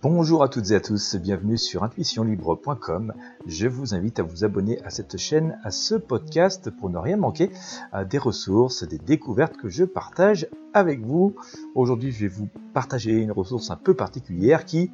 Bonjour à toutes et à tous, bienvenue sur intuitionlibre.com. Je vous invite à vous abonner à cette chaîne, à ce podcast pour ne rien manquer à des ressources, des découvertes que je partage avec vous. Aujourd'hui, je vais vous partager une ressource un peu particulière qui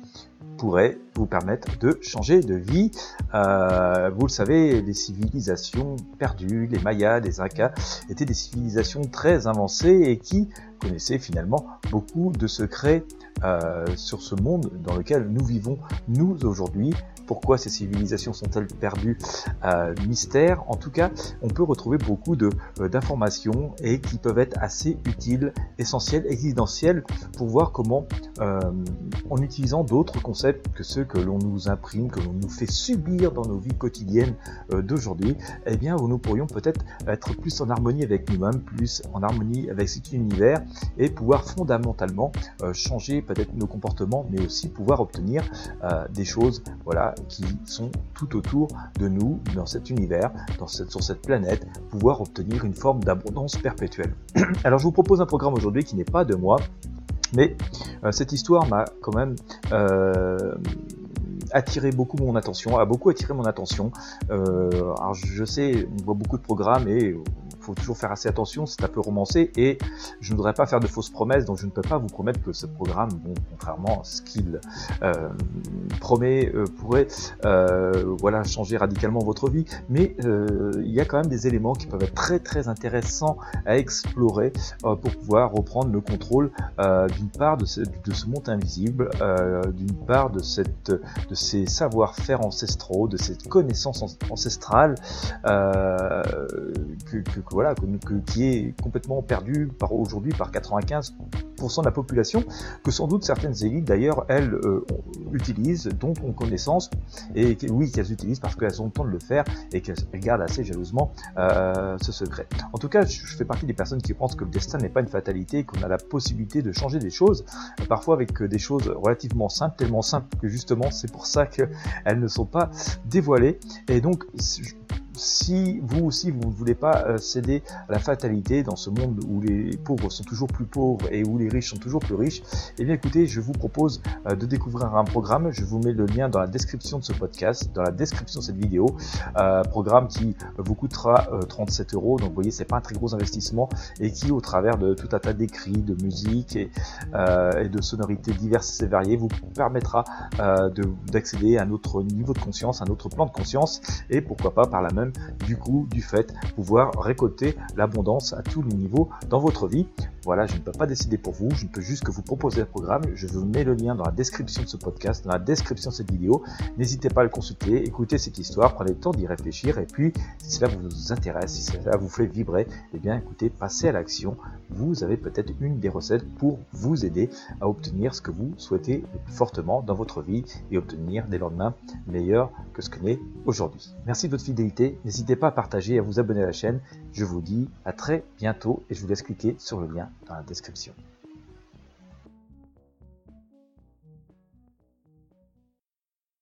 pourrait vous permettre de changer de vie. Euh, vous le savez, les civilisations perdues, les Mayas, les Incas, étaient des civilisations très avancées et qui connaissaient finalement beaucoup de secrets euh, sur ce monde dans lequel nous vivons, nous aujourd'hui. Pourquoi ces civilisations sont-elles perdues? Euh, Mystère. En tout cas, on peut retrouver beaucoup euh, d'informations et qui peuvent être assez utiles, essentielles, existentielles pour voir comment, euh, en utilisant d'autres concepts que ceux que l'on nous imprime, que l'on nous fait subir dans nos vies quotidiennes euh, d'aujourd'hui, eh bien, nous pourrions peut-être être plus en harmonie avec nous-mêmes, plus en harmonie avec cet univers et pouvoir fondamentalement euh, changer peut-être nos comportements, mais aussi pouvoir obtenir des choses, voilà, qui sont tout autour de nous, dans cet univers, dans cette, sur cette planète, pouvoir obtenir une forme d'abondance perpétuelle. Alors je vous propose un programme aujourd'hui qui n'est pas de moi, mais euh, cette histoire m'a quand même euh, attiré beaucoup mon attention, a beaucoup attiré mon attention. Euh, alors je sais, on voit beaucoup de programmes et faut toujours faire assez attention, c'est un peu romancé et je ne voudrais pas faire de fausses promesses, donc je ne peux pas vous promettre que ce programme, bon, contrairement à ce qu'il euh, promet, euh, pourrait euh, voilà changer radicalement votre vie, mais il y a quand même des éléments qui peuvent être très très intéressants à explorer pour pouvoir reprendre le contrôle d'une part de ce, de ce monde invisible, d'une part de cette de ces savoir-faire ancestraux, de cette connaissance ancestrale que voilà, qui est complètement perdu aujourd'hui par 95% de la population, que sans doute certaines élites d'ailleurs elles euh, utilisent, dont ont connaissance, et oui qu'elles utilisent parce qu'elles ont le temps de le faire et qu'elles gardent assez jalousement euh, ce secret. En tout cas, je, fais partie des personnes qui pensent que le destin n'est pas une fatalité, qu'on a la possibilité de changer des choses, parfois avec des choses relativement simples, tellement simples que justement c'est pour ça qu'elles ne sont pas dévoilées. Et donc, si vous aussi vous ne voulez pas euh, céder à la fatalité dans ce monde où les pauvres sont toujours plus pauvres et où les riches sont toujours plus riches, eh bien écoutez, je vous propose euh, de découvrir un programme. Je vous mets le lien dans la description de ce podcast, dans la description de cette vidéo. Euh, programme qui vous coûtera 37 euros. Donc vous voyez, c'est pas un très gros investissement et qui, au travers de tout un tas d'écrits, de musique et, et, de sonorités diverses et variées, vous permettra d'accéder à un autre niveau de conscience, un autre plan de conscience et pourquoi pas par la même du coup du fait pouvoir récolter l'abondance à tous les niveaux dans votre vie. Voilà, je ne peux pas décider pour vous, je ne peux juste que vous proposer un programme. Je vous mets le lien dans la description de ce podcast, dans la description de cette vidéo. N'hésitez pas à le consulter, écoutez cette histoire, prenez le temps d'y réfléchir et puis si cela vous intéresse, si cela vous fait vibrer, eh bien écoutez, passez à l'action. Vous avez peut-être une des recettes pour vous aider à obtenir ce que vous souhaitez fortement dans votre vie et obtenir des lendemains meilleurs que ce que n'est aujourd'hui. Merci de votre fidélité N'hésitez pas à partager à vous abonner à la chaîne. Je vous dis à très bientôt et je vous laisse cliquer sur le lien dans la description.